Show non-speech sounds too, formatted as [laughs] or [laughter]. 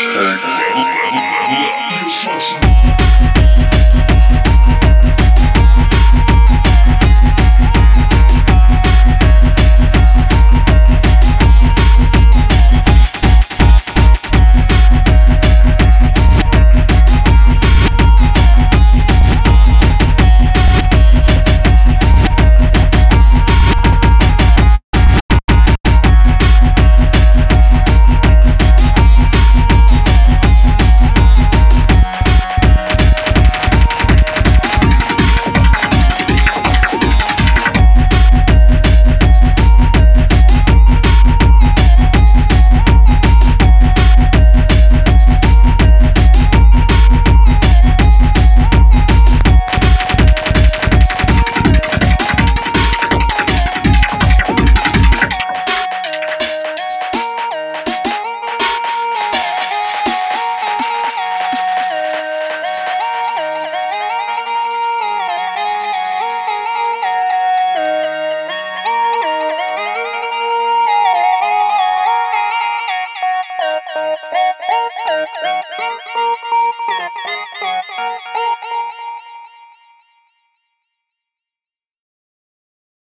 Hashtag. Thank [laughs] you.